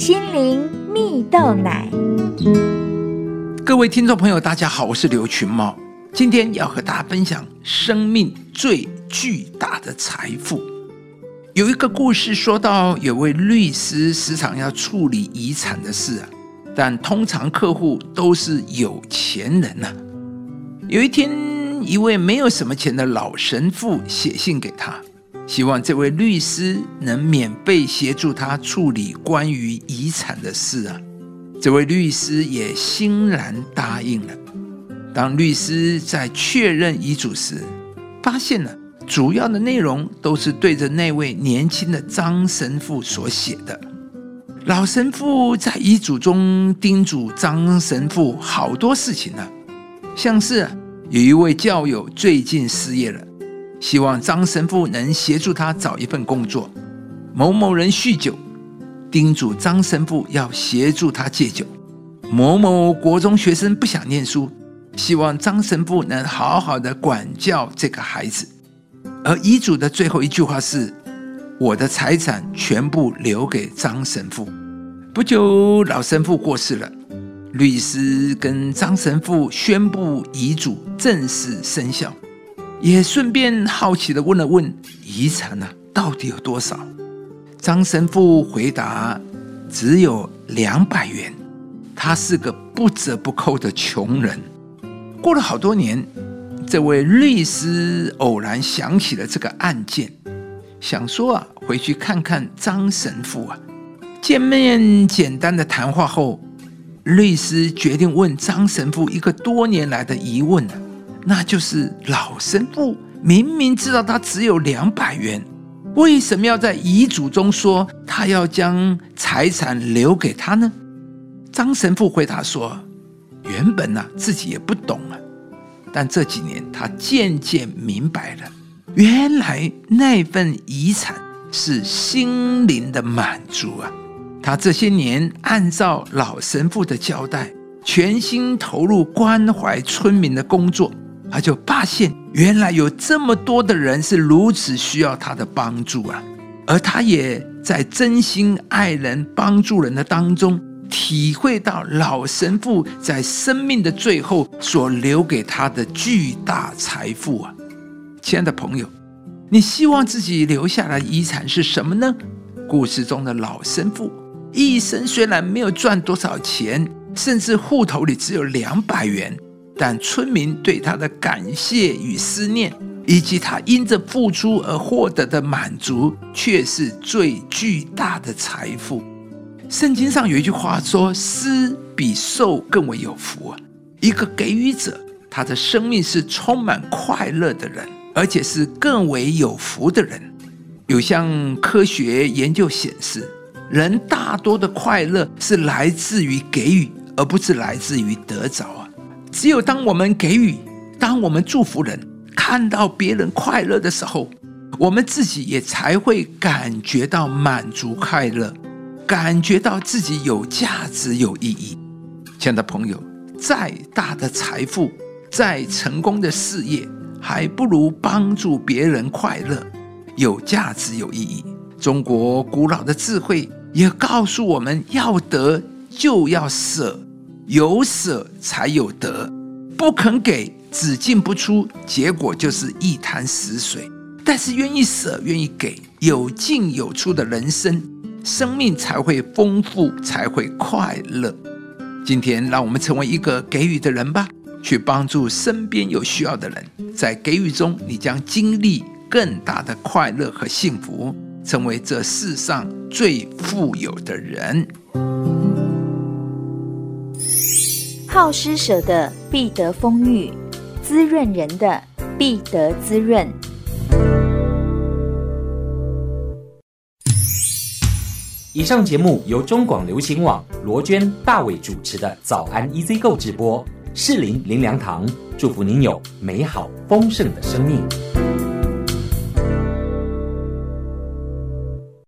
心灵蜜豆奶。各位听众朋友，大家好，我是刘群茂，今天要和大家分享生命最巨大的财富。有一个故事说到，有位律师时常要处理遗产的事啊，但通常客户都是有钱人呐。有一天，一位没有什么钱的老神父写信给他，希望这位律师能免费协助他处理关于遗产的事啊。这位律师也欣然答应了。当律师在确认遗嘱时，发现了主要的内容都是对着那位年轻的张神父所写的。老神父在遗嘱中叮嘱张神父好多事情呢，像是有一位教友最近失业了，希望张神父能协助他找一份工作；某某人酗酒。叮嘱张神父要协助他戒酒。某某国中学生不想念书，希望张神父能好好的管教这个孩子。而遗嘱的最后一句话是：“我的财产全部留给张神父。”不久，老神父过世了，律师跟张神父宣布遗嘱正式生效，也顺便好奇的问了问：遗产呢，到底有多少？张神父回答：“只有两百元。”他是个不折不扣的穷人。过了好多年，这位律师偶然想起了这个案件，想说啊，回去看看张神父啊。见面简单的谈话后，律师决定问张神父一个多年来的疑问那就是老神父明明知道他只有两百元。为什么要在遗嘱中说他要将财产留给他呢？张神父回答说：“原本呢自己也不懂啊，但这几年他渐渐明白了，原来那份遗产是心灵的满足啊。他这些年按照老神父的交代，全心投入关怀村民的工作。”他就发现，原来有这么多的人是如此需要他的帮助啊！而他也在真心爱人、帮助人的当中，体会到老神父在生命的最后所留给他的巨大财富啊！亲爱的朋友，你希望自己留下来的遗产是什么呢？故事中的老神父一生虽然没有赚多少钱，甚至户头里只有两百元。但村民对他的感谢与思念，以及他因着付出而获得的满足，却是最巨大的财富。圣经上有一句话说：“施比受更为有福啊！”一个给予者，他的生命是充满快乐的人，而且是更为有福的人。有项科学研究显示，人大多的快乐是来自于给予，而不是来自于得着。只有当我们给予，当我们祝福人，看到别人快乐的时候，我们自己也才会感觉到满足快乐，感觉到自己有价值、有意义。亲爱的朋友，再大的财富，再成功的事业，还不如帮助别人快乐，有价值、有意义。中国古老的智慧也告诉我们要得就要舍。有舍才有得，不肯给只进不出，结果就是一潭死水。但是愿意舍，愿意给，有进有出的人生，生命才会丰富，才会快乐。今天，让我们成为一个给予的人吧，去帮助身边有需要的人。在给予中，你将经历更大的快乐和幸福，成为这世上最富有的人。好施舍的必得丰裕，滋润人的必得滋润。以上节目由中广流行网罗娟、大伟主持的《早安 EZ 购》直播，适林林良堂祝福您有美好丰盛的生命。